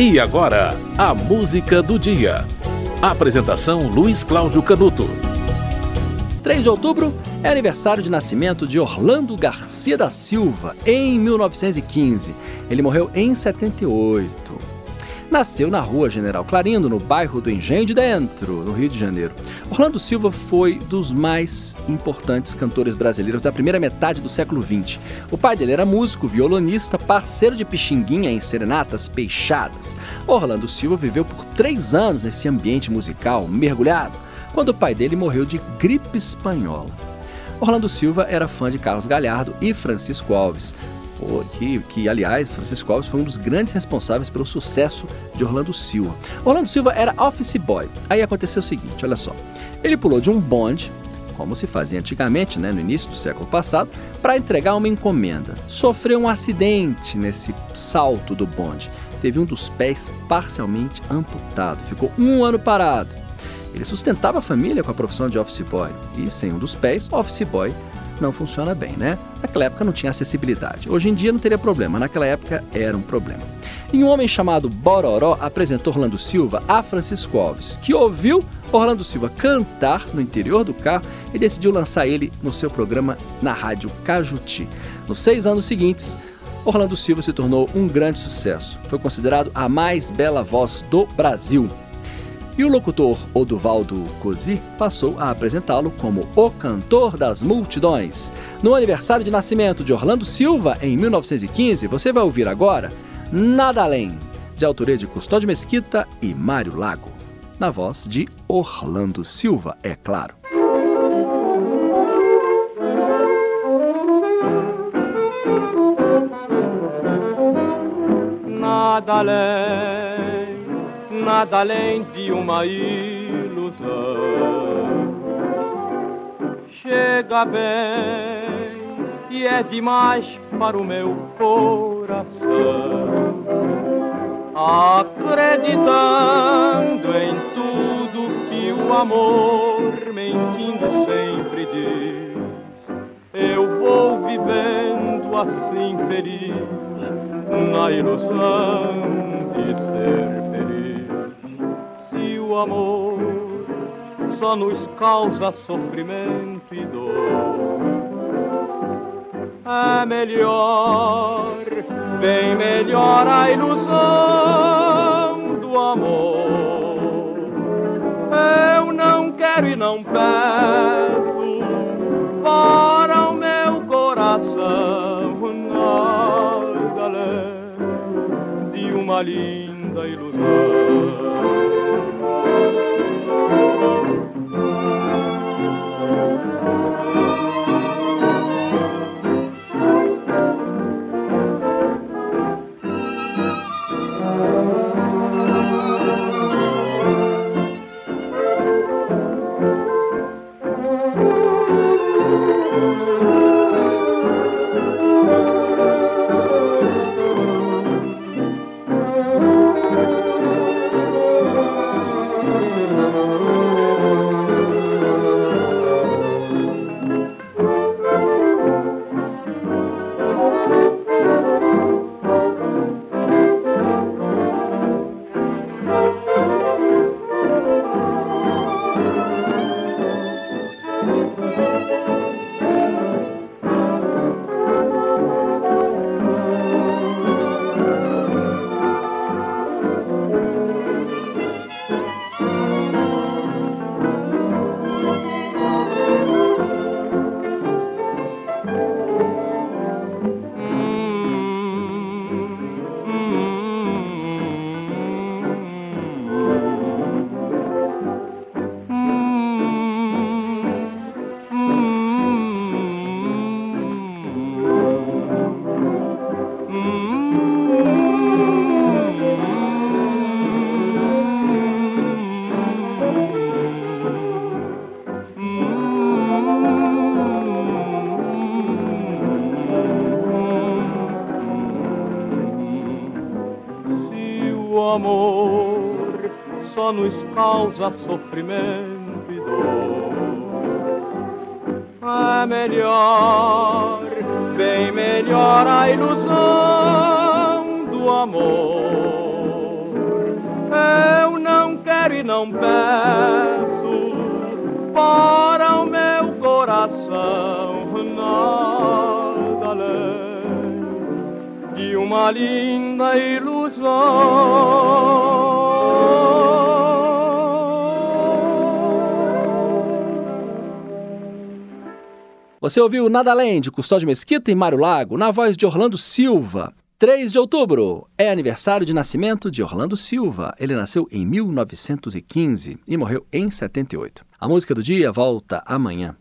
E agora, a música do dia. Apresentação Luiz Cláudio Canuto. 3 de outubro é aniversário de nascimento de Orlando Garcia da Silva, em 1915. Ele morreu em 78 nasceu na rua General Clarindo, no bairro do Engenho de Dentro, no Rio de Janeiro. Orlando Silva foi dos mais importantes cantores brasileiros da primeira metade do século XX. O pai dele era músico, violonista, parceiro de Pixinguinha em serenatas peixadas. Orlando Silva viveu por três anos nesse ambiente musical, mergulhado, quando o pai dele morreu de gripe espanhola. Orlando Silva era fã de Carlos Galhardo e Francisco Alves que, que aliás, Francisco Alves foi um dos grandes responsáveis pelo sucesso de Orlando Silva. Orlando Silva era office boy. Aí aconteceu o seguinte, olha só. Ele pulou de um bonde, como se fazia antigamente, né, no início do século passado, para entregar uma encomenda. Sofreu um acidente nesse salto do bonde. Teve um dos pés parcialmente amputado. Ficou um ano parado. Ele sustentava a família com a profissão de office boy. E sem um dos pés, office boy não funciona bem, né? Naquela época não tinha acessibilidade. Hoje em dia não teria problema, naquela época era um problema. E um homem chamado Bororó apresentou Orlando Silva a Francisco Alves, que ouviu Orlando Silva cantar no interior do carro e decidiu lançar ele no seu programa na rádio Cajuti. Nos seis anos seguintes, Orlando Silva se tornou um grande sucesso. Foi considerado a mais bela voz do Brasil. E o locutor Oduvaldo Cosi passou a apresentá-lo como o cantor das multidões. No aniversário de nascimento de Orlando Silva, em 1915, você vai ouvir agora Nada Além, de autoria de Custódio Mesquita e Mário Lago. Na voz de Orlando Silva, é claro. Nada além nada além de uma ilusão. Chega bem e é demais para o meu coração. Acreditando em tudo que o amor, mentindo sempre diz, eu vou vivendo assim feliz na ilusão de ser amor só nos causa sofrimento e dor. É melhor, bem melhor a ilusão do amor. Eu não quero e não peço uma linda ilusão. Amor só nos causa sofrimento e dor. É melhor, bem melhor a ilusão do amor. não peço para o meu coração nada além de uma linda ilusão. Você ouviu Nada Além de Custódio Mesquita e Mário Lago, na voz de Orlando Silva. 3 de outubro é aniversário de nascimento de Orlando Silva. Ele nasceu em 1915 e morreu em 78. A música do dia volta amanhã.